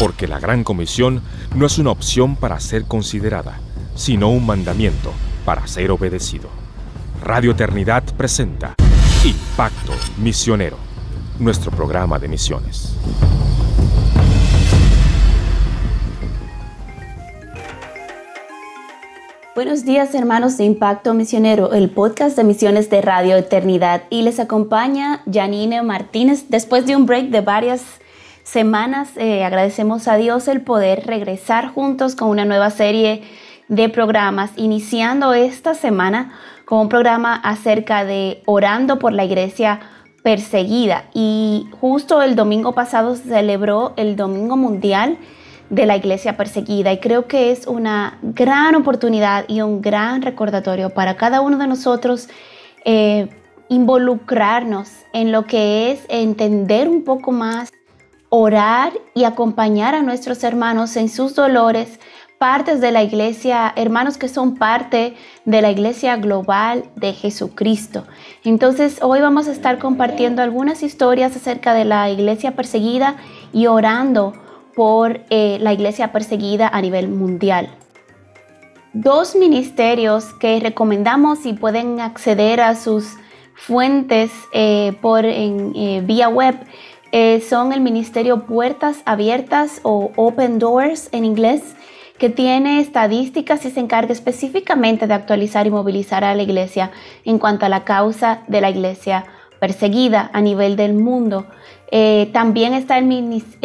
Porque la Gran Comisión no es una opción para ser considerada, sino un mandamiento para ser obedecido. Radio Eternidad presenta Impacto Misionero, nuestro programa de misiones. Buenos días hermanos de Impacto Misionero, el podcast de misiones de Radio Eternidad y les acompaña Janine Martínez. Después de un break de varias semanas, eh, agradecemos a Dios el poder regresar juntos con una nueva serie de programas, iniciando esta semana con un programa acerca de orando por la iglesia perseguida. Y justo el domingo pasado se celebró el Domingo Mundial de la iglesia perseguida y creo que es una gran oportunidad y un gran recordatorio para cada uno de nosotros eh, involucrarnos en lo que es entender un poco más, orar y acompañar a nuestros hermanos en sus dolores, partes de la iglesia, hermanos que son parte de la iglesia global de Jesucristo. Entonces hoy vamos a estar compartiendo algunas historias acerca de la iglesia perseguida y orando por eh, la iglesia perseguida a nivel mundial. Dos ministerios que recomendamos y pueden acceder a sus fuentes eh, por en, eh, vía web son el ministerio Puertas Abiertas o Open Doors en inglés, que tiene estadísticas y se encarga específicamente de actualizar y movilizar a la iglesia en cuanto a la causa de la iglesia perseguida a nivel del mundo. Eh, también está el,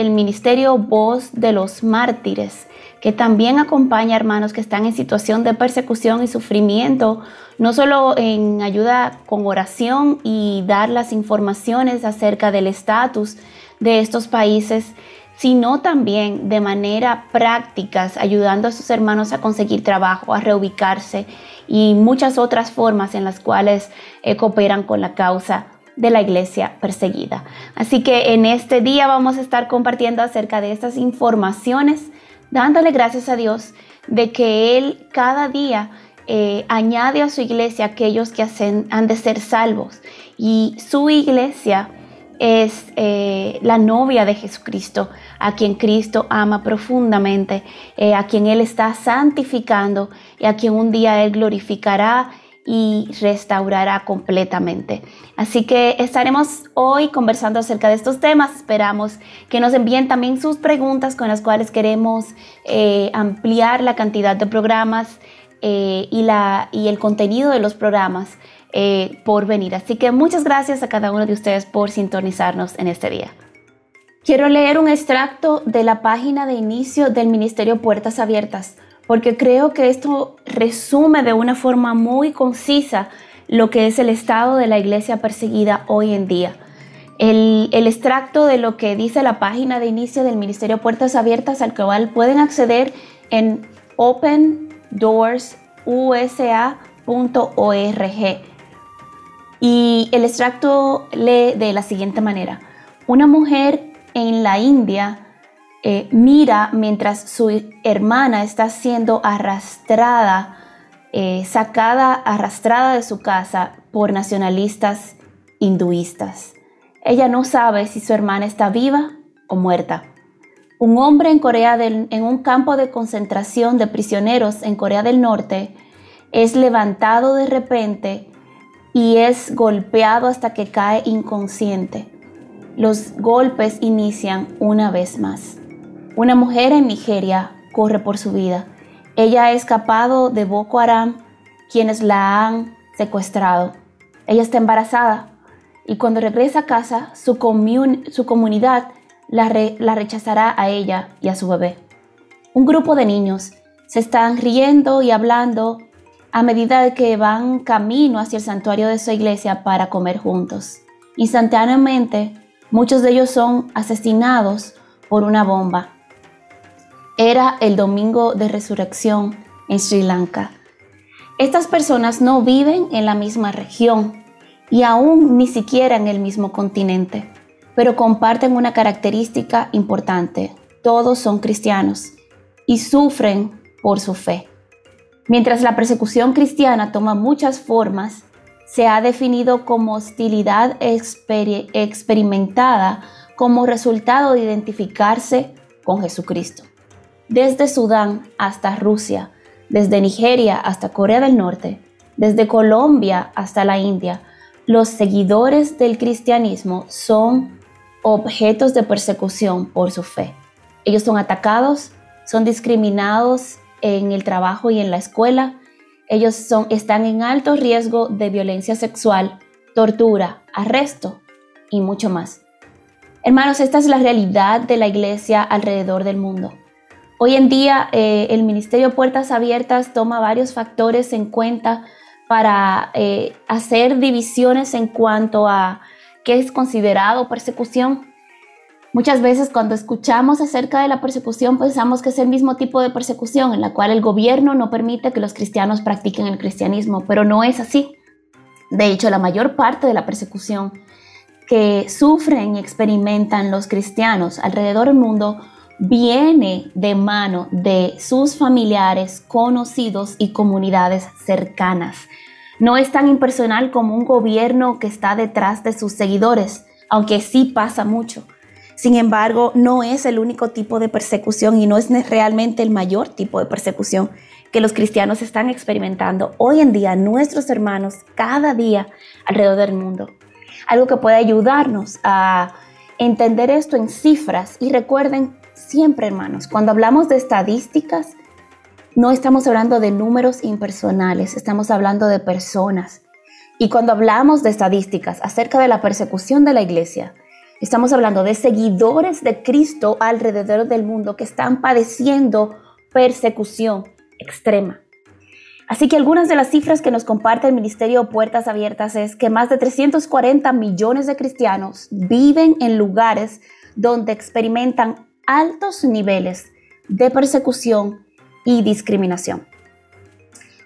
Ministerio Voz de los Mártires, que también acompaña a hermanos que están en situación de persecución y sufrimiento, no solo en ayuda con oración y dar las informaciones acerca del estatus de estos países, sino también de manera práctica, ayudando a sus hermanos a conseguir trabajo, a reubicarse y muchas otras formas en las cuales eh, cooperan con la causa de la iglesia perseguida. Así que en este día vamos a estar compartiendo acerca de estas informaciones, dándole gracias a Dios de que Él cada día eh, añade a su iglesia aquellos que han de ser salvos. Y su iglesia es eh, la novia de Jesucristo, a quien Cristo ama profundamente, eh, a quien Él está santificando y a quien un día Él glorificará y restaurará completamente. Así que estaremos hoy conversando acerca de estos temas. Esperamos que nos envíen también sus preguntas con las cuales queremos eh, ampliar la cantidad de programas eh, y, la, y el contenido de los programas eh, por venir. Así que muchas gracias a cada uno de ustedes por sintonizarnos en este día. Quiero leer un extracto de la página de inicio del Ministerio Puertas Abiertas porque creo que esto resume de una forma muy concisa lo que es el estado de la iglesia perseguida hoy en día. El, extracto de lo que dice la página de inicio del Ministerio Puertas Abiertas al cual pueden acceder en opendoorsusa.org. Y el extracto lee de la siguiente manera. Una mujer en la India eh, mira mientras su hermana está siendo arrastrada, eh, sacada, arrastrada de su casa por nacionalistas hinduistas. Ella no sabe si su hermana está viva o muerta. Un hombre en Corea del, en un campo de concentración de prisioneros en Corea del Norte es levantado de repente y es golpeado hasta que cae inconsciente. Los golpes inician una vez más. Una mujer en Nigeria corre por su vida. Ella ha escapado de Boko Haram, quienes la han secuestrado. Ella está embarazada y cuando regresa a casa, su, comunidad la, la rechazará a ella y a su bebé. Un grupo de niños se están riendo y hablando a medida que van camino hacia el santuario de su iglesia para comer juntos. Instantáneamente, muchos de ellos son asesinados por una bomba. Era el domingo de resurrección en Sri Lanka. Estas personas no viven en la misma región y aún ni siquiera en el mismo continente, pero comparten una característica importante. Todos son cristianos y sufren por su fe. Mientras la persecución cristiana toma muchas formas, se ha definido como hostilidad experimentada como resultado de identificarse con Jesucristo. Desde Sudán hasta Rusia, desde Nigeria hasta Corea del Norte, desde Colombia hasta la India, los seguidores del cristianismo son objetos de persecución por su fe. Ellos son atacados, son discriminados en el trabajo y en la escuela. Ellos son, están en alto riesgo de violencia sexual, tortura, arresto y mucho más. Hermanos, esta es la realidad de la iglesia alrededor del mundo. Hoy en día eh, el Ministerio Puertas Abiertas toma varios factores en cuenta para eh, hacer divisiones en cuanto a qué es considerado persecución. Muchas veces cuando escuchamos acerca de la persecución pensamos que es el mismo tipo de persecución en la cual el gobierno no permite que los cristianos practiquen el cristianismo, pero no es así. De hecho, la mayor parte de la persecución que sufren y experimentan los cristianos alrededor del mundo viene de mano de sus familiares, conocidos y comunidades cercanas. No es tan impersonal como un gobierno que está detrás de sus seguidores, aunque sí pasa mucho. Sin embargo, no es el único tipo de persecución y no es realmente el mayor tipo de persecución que los cristianos están experimentando hoy en día, nuestros hermanos, cada día alrededor del mundo. Algo que puede ayudarnos a entender esto en cifras. Y recuerden siempre, hermanos, cuando hablamos de estadísticas, no estamos hablando de números impersonales, estamos hablando de personas. Y cuando hablamos de estadísticas acerca de la persecución de la iglesia, estamos hablando de seguidores de Cristo alrededor del mundo que están padeciendo persecución extrema. Así que algunas de las cifras que nos comparte el Ministerio Puertas Abiertas es que más de 340 millones de cristianos viven en lugares donde experimentan altos niveles de persecución y discriminación.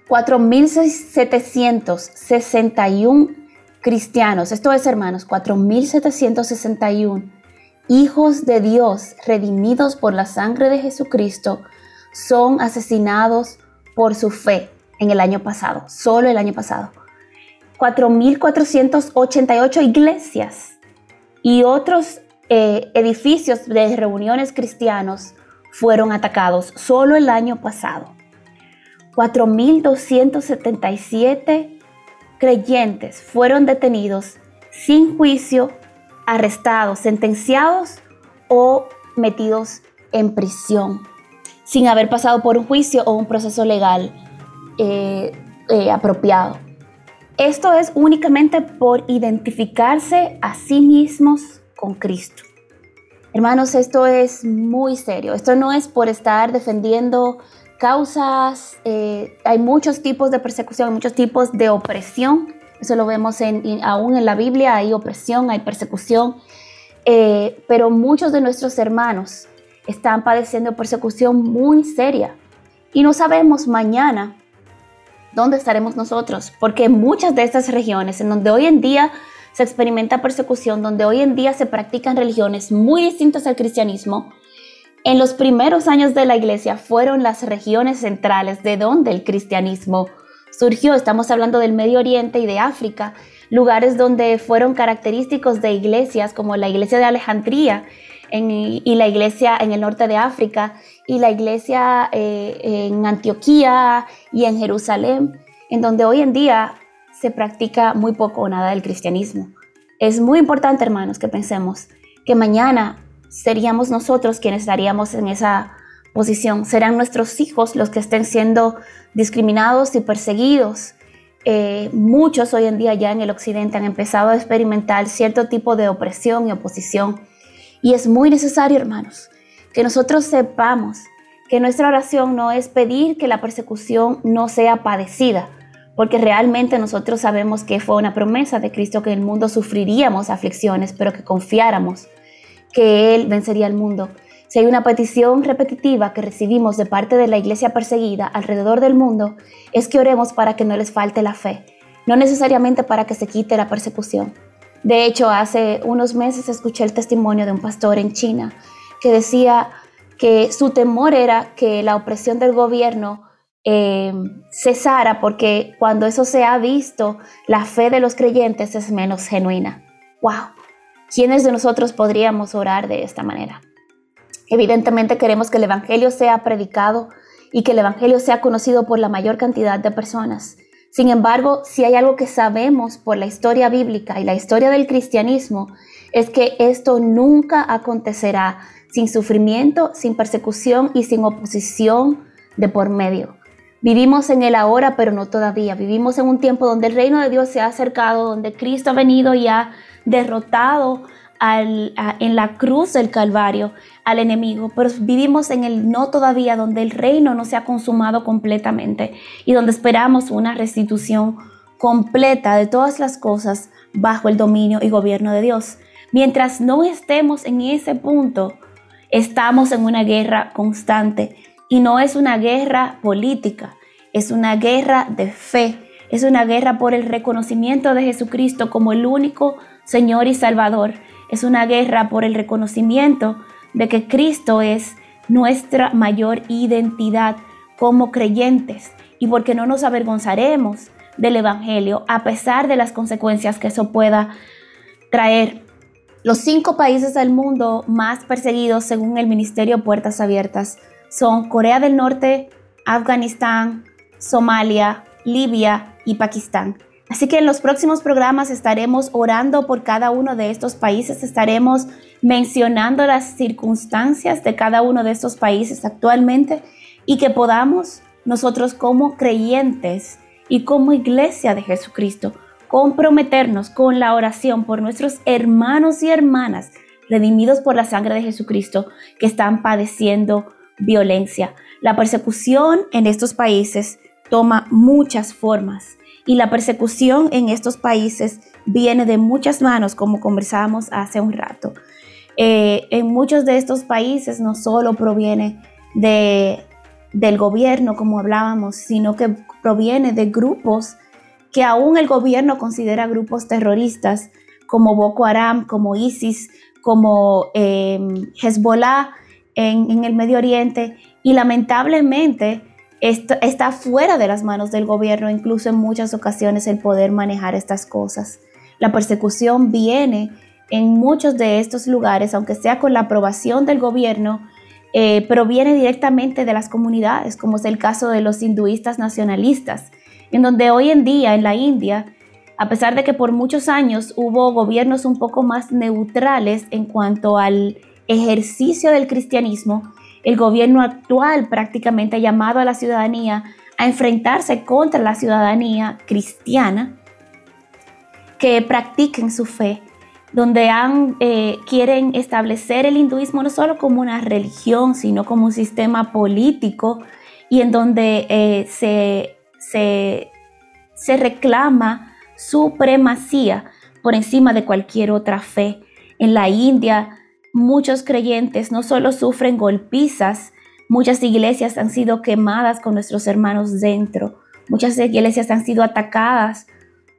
4.761 cristianos, esto es hermanos, 4.761 hijos de Dios redimidos por la sangre de Jesucristo son asesinados por su fe en el año pasado, solo el año pasado. 4.488 iglesias y otros eh, edificios de reuniones cristianos fueron atacados solo el año pasado. 4.277 creyentes fueron detenidos sin juicio, arrestados, sentenciados o metidos en prisión, sin haber pasado por un juicio o un proceso legal eh, eh, apropiado. Esto es únicamente por identificarse a sí mismos con Cristo. Hermanos, esto es muy serio. Esto no es por estar defendiendo causas. Eh, hay muchos tipos de persecución, muchos tipos de opresión. Eso lo vemos en, aún en la Biblia. Hay opresión, hay persecución. Eh, pero muchos de nuestros hermanos están padeciendo persecución muy seria. Y no sabemos mañana dónde estaremos nosotros. Porque muchas de estas regiones en donde hoy en día se experimenta persecución, donde hoy en día se practican religiones muy distintas al cristianismo, en los primeros años de la iglesia fueron las regiones centrales de donde el cristianismo surgió. Estamos hablando del Medio Oriente y de África, lugares donde fueron característicos de iglesias como la iglesia de Alejandría y la iglesia en el norte de África y la iglesia eh, en Antioquía y en Jerusalén, en donde hoy en día se practica muy poco o nada del cristianismo. Es muy importante, hermanos, que pensemos que mañana seríamos nosotros quienes estaríamos en esa posición. Serán nuestros hijos los que estén siendo discriminados y perseguidos. Eh, muchos hoy en día ya en el occidente han empezado a experimentar cierto tipo de opresión y oposición. Y es muy necesario, hermanos, que nosotros sepamos que nuestra oración no es pedir que la persecución no sea padecida, porque realmente nosotros sabemos que fue una promesa de Cristo que en el mundo sufriríamos aflicciones, pero que confiáramos que Él vencería el mundo. Si hay una petición repetitiva que recibimos de parte de la iglesia perseguida alrededor del mundo, es que oremos para que no les falte la fe, no necesariamente para que se quite la persecución. De hecho, hace unos meses escuché el testimonio de un pastor en China que decía que su temor era que la opresión del gobierno eh, cesara, porque cuando eso se ha visto, la fe de los creyentes es menos genuina. ¡Wow! ¿Quiénes de nosotros podríamos orar de esta manera? Evidentemente queremos que el Evangelio sea predicado y que el Evangelio sea conocido por la mayor cantidad de personas. Sin embargo, si hay algo que sabemos por la historia bíblica y la historia del cristianismo, es que esto nunca acontecerá sin sufrimiento, sin persecución y sin oposición de por medio. Vivimos en el ahora, pero no todavía. Vivimos en un tiempo donde el reino de Dios se ha acercado, donde Cristo ha venido y ha derrotado en la cruz del Calvario al enemigo, pero vivimos en el no todavía, donde el reino no se ha consumado completamente y donde esperamos una restitución completa de todas las cosas bajo el dominio y gobierno de Dios. Mientras no estemos en ese punto, estamos en una guerra constante y no es una guerra política, es una guerra de fe, es una guerra por el reconocimiento de Jesucristo como el único Señor y Salvador es una guerra por el reconocimiento de que Cristo es nuestra mayor identidad como creyentes y porque no nos avergonzaremos del Evangelio a pesar de las consecuencias que eso pueda traer. Los cinco países del mundo más perseguidos según el Ministerio Puertas Abiertas son Corea del Norte, Afganistán, Somalia, Libia y Pakistán. Así que en los próximos programas estaremos orando por cada uno de estos países, estaremos mencionando las circunstancias de cada uno de estos países actualmente y que podamos nosotros como creyentes y como iglesia de Jesucristo comprometernos con la oración por nuestros hermanos y hermanas redimidos por la sangre de Jesucristo que están padeciendo violencia. La persecución en estos países toma muchas formas y la persecución en estos países viene de muchas manos, como conversábamos hace un rato. Eh, en muchos de estos países no solo proviene de, del gobierno, como hablábamos, sino que proviene de grupos que aún el gobierno considera grupos terroristas, como Boko Haram, como ISIS, como em, Hezbollah en, el Medio Oriente, y lamentablemente esto está fuera de las manos del gobierno, incluso en muchas ocasiones el poder manejar estas cosas. La persecución viene en muchos de estos lugares, aunque sea con la aprobación del gobierno, eh, pero viene directamente de las comunidades, como es el caso de los hinduistas nacionalistas, en donde hoy en día en la India, a pesar de que por muchos años hubo gobiernos un poco más neutrales en cuanto al ejercicio del cristianismo, el gobierno actual prácticamente ha llamado a la ciudadanía a enfrentarse contra la ciudadanía cristiana que practiquen su fe, donde eh, quieren establecer el hinduismo no solo como una religión, sino como un sistema político y en donde eh, se, se, se reclama supremacía por encima de cualquier otra fe. En la India Muchos creyentes no solo sufren golpizas, muchas iglesias han sido quemadas con nuestros hermanos dentro, muchas iglesias han sido atacadas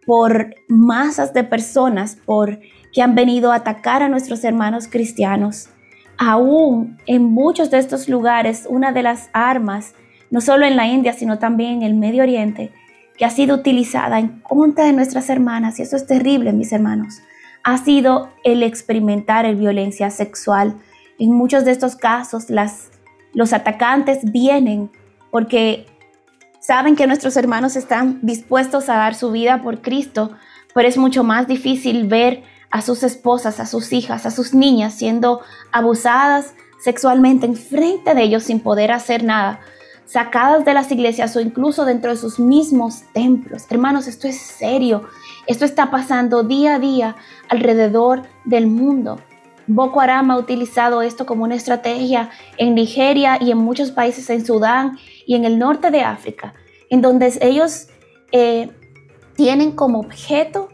por masas de personas por que han venido a atacar a nuestros hermanos cristianos. Aún en muchos de estos lugares, una de las armas, no solo en la India, sino también en el Medio Oriente, que ha sido utilizada en contra de nuestras hermanas, y eso es terrible, mis hermanos, ha sido el experimentar el violencia sexual. En muchos de estos casos, las, los atacantes vienen porque saben que nuestros hermanos están dispuestos a dar su vida por Cristo, pero es mucho más difícil ver a sus esposas, a sus hijas, a sus niñas siendo abusadas sexualmente en frente de ellos sin poder hacer nada, sacadas de las iglesias o incluso dentro de sus mismos templos. Hermanos, esto es serio. Esto está pasando día a día alrededor del mundo. Boko Haram ha utilizado esto como una estrategia en Nigeria y en muchos países en Sudán y en el norte de África, en donde ellos eh, tienen como objeto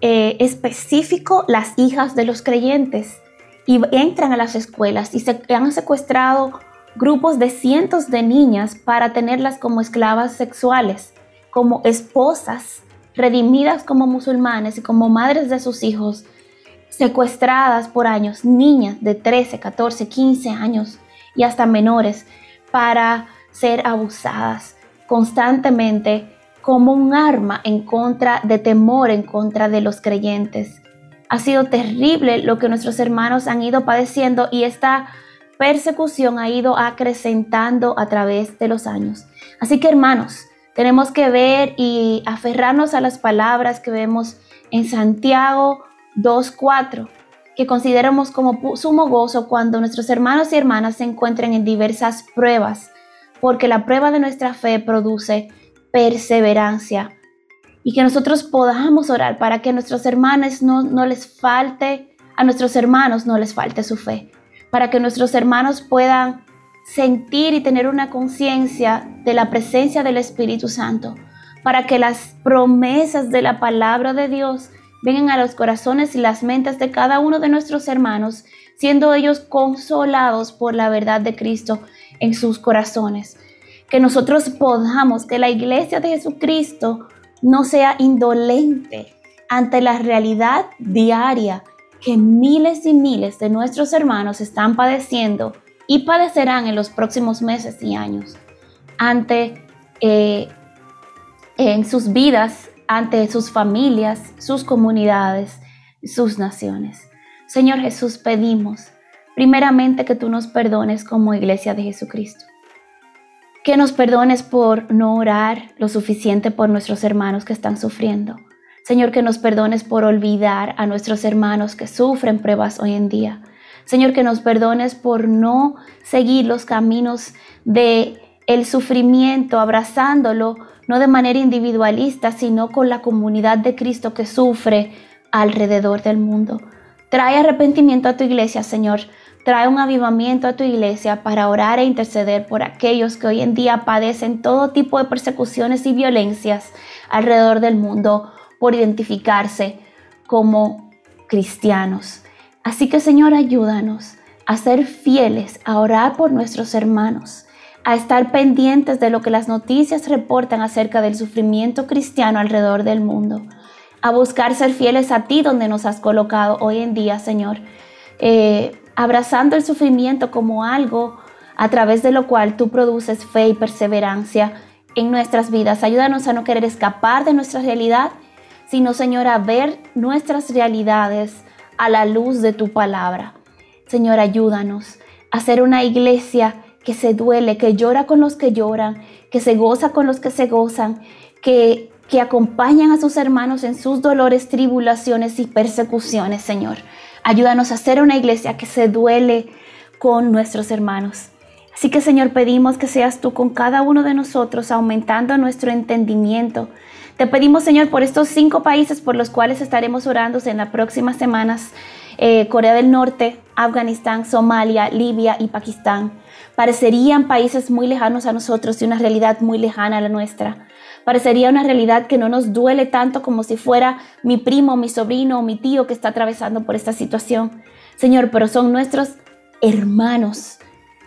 eh, específico las hijas de los creyentes y entran a las escuelas y se han secuestrado grupos de cientos de niñas para tenerlas como esclavas sexuales, como esposas redimidas como musulmanes y como madres de sus hijos, secuestradas por años, niñas de 13, 14, 15 años y hasta menores, para ser abusadas constantemente como un arma en contra de temor en contra de los creyentes. Ha sido terrible lo que nuestros hermanos han ido padeciendo y esta persecución ha ido acrecentando a través de los años. Así que hermanos, tenemos que ver y aferrarnos a las palabras que vemos en Santiago 2.4, que consideramos como sumo gozo cuando nuestros hermanos y hermanas se encuentren en diversas pruebas, porque la prueba de nuestra fe produce perseverancia. Y que nosotros podamos orar para que a nuestros hermanos no, no les falte, a nuestros hermanos no les falte su fe, para que nuestros hermanos puedan sentir y tener una conciencia de la presencia del Espíritu Santo, para que las promesas de la palabra de Dios vengan a los corazones y las mentes de cada uno de nuestros hermanos, siendo ellos consolados por la verdad de Cristo en sus corazones. Que nosotros podamos, que la iglesia de Jesucristo no sea indolente ante la realidad diaria que miles y miles de nuestros hermanos están padeciendo y padecerán en los próximos meses y años ante eh, en sus vidas, ante sus familias, sus comunidades, sus naciones. Señor Jesús, pedimos primeramente que tú nos perdones como iglesia de Jesucristo. Que nos perdones por no orar lo suficiente por nuestros hermanos que están sufriendo. Señor, que nos perdones por olvidar a nuestros hermanos que sufren pruebas hoy en día. Señor, que nos perdones por no seguir los caminos de el sufrimiento, abrazándolo, no de manera individualista, sino con la comunidad de Cristo que sufre alrededor del mundo. Trae arrepentimiento a tu iglesia, Señor. Trae un avivamiento a tu iglesia para orar e interceder por aquellos que hoy en día padecen todo tipo de persecuciones y violencias alrededor del mundo por identificarse como cristianos. Así que Señor, ayúdanos a ser fieles, a orar por nuestros hermanos, a estar pendientes de lo que las noticias reportan acerca del sufrimiento cristiano alrededor del mundo, a buscar ser fieles a ti donde nos has colocado hoy en día, Señor, eh, abrazando el sufrimiento como algo a través de lo cual tú produces fe y perseverancia en nuestras vidas. Ayúdanos a no querer escapar de nuestra realidad, sino, Señor, ver nuestras realidades a la luz de tu palabra. Señor, ayúdanos a ser una iglesia que se duele, que llora con los que lloran, que se goza con los que se gozan, que, que acompañan a sus hermanos en sus dolores, tribulaciones y persecuciones, Señor. Ayúdanos a ser una iglesia que se duele con nuestros hermanos. Así que Señor, pedimos que seas tú con cada uno de nosotros, aumentando nuestro entendimiento, te pedimos, Señor, por estos cinco países por los cuales estaremos orando en las próximas semanas, eh, Corea del Norte, Afganistán, Somalia, Libia y Pakistán. Parecerían países muy lejanos a nosotros y una realidad muy lejana a la nuestra. Parecería una realidad que no nos duele tanto como si fuera mi primo, mi sobrino o mi tío que está atravesando por esta situación. Señor, pero son nuestros hermanos,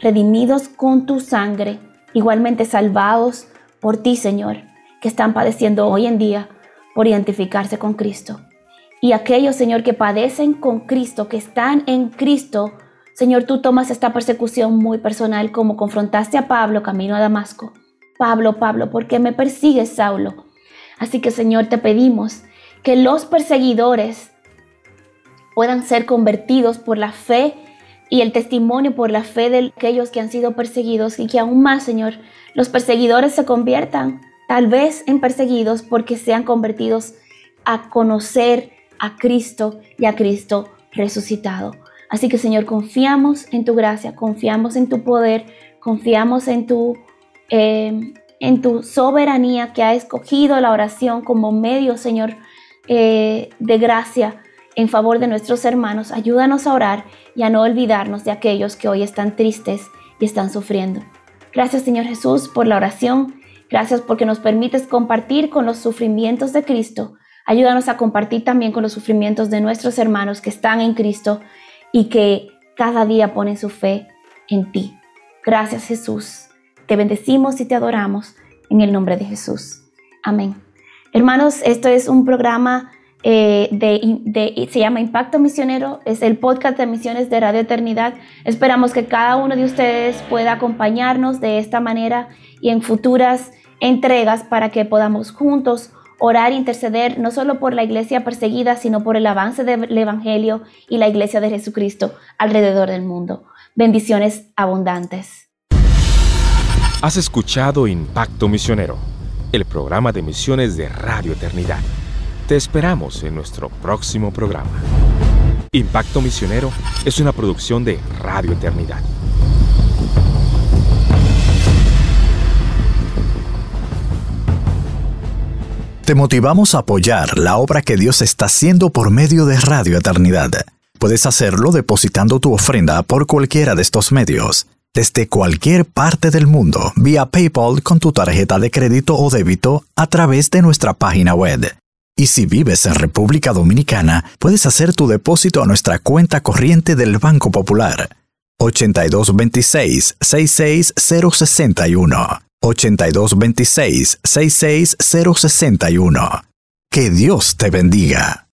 redimidos con tu sangre, igualmente salvados por ti, Señor que están padeciendo hoy en día por identificarse con Cristo. Y aquellos, Señor, que padecen con Cristo, que están en Cristo, Señor, tú tomas esta persecución muy personal como confrontaste a Pablo camino a Damasco. Pablo, Pablo, ¿por qué me persigues, Saulo? Así que, Señor, te pedimos que los perseguidores puedan ser convertidos por la fe y el testimonio por la fe de aquellos que han sido perseguidos y que aún más, Señor, los perseguidores se conviertan tal vez en perseguidos porque sean convertidos a conocer a Cristo y a Cristo resucitado. Así que Señor, confiamos en tu gracia, confiamos en tu poder, confiamos en tu, em, en tu soberanía que ha escogido la oración como medio, Señor, eh, de gracia en favor de nuestros hermanos. Ayúdanos a orar y a no olvidarnos de aquellos que hoy están tristes y están sufriendo. Gracias, Señor Jesús, por la oración Gracias porque nos permites compartir con los sufrimientos de Cristo. Ayúdanos a compartir también con los sufrimientos de nuestros hermanos que están en Cristo y que cada día ponen su fe en ti. Gracias Jesús. Te bendecimos y te adoramos en el nombre de Jesús. Amén. Hermanos, esto es un programa eh, se llama Impacto Misionero, es el podcast de misiones de Radio Eternidad. Esperamos que cada uno de ustedes pueda acompañarnos de esta manera y en futuras entregas para que podamos juntos orar e interceder no solo por la iglesia perseguida, sino por el avance del Evangelio y la iglesia de Jesucristo alrededor del mundo. Bendiciones abundantes. Has escuchado Impacto Misionero, el programa de misiones de Radio Eternidad. Te esperamos en nuestro próximo programa. Impacto Misionero es una producción de Radio Eternidad. Te motivamos a apoyar la obra que Dios está haciendo por medio de Radio Eternidad. Puedes hacerlo depositando tu ofrenda por cualquiera de estos medios, desde cualquier parte del mundo, vía PayPal con tu tarjeta de crédito o débito a través de nuestra página web. Y si vives en República Dominicana, puedes hacer tu depósito a nuestra cuenta corriente del Banco Popular. 8226 66061 8226 66061. Que Dios te bendiga.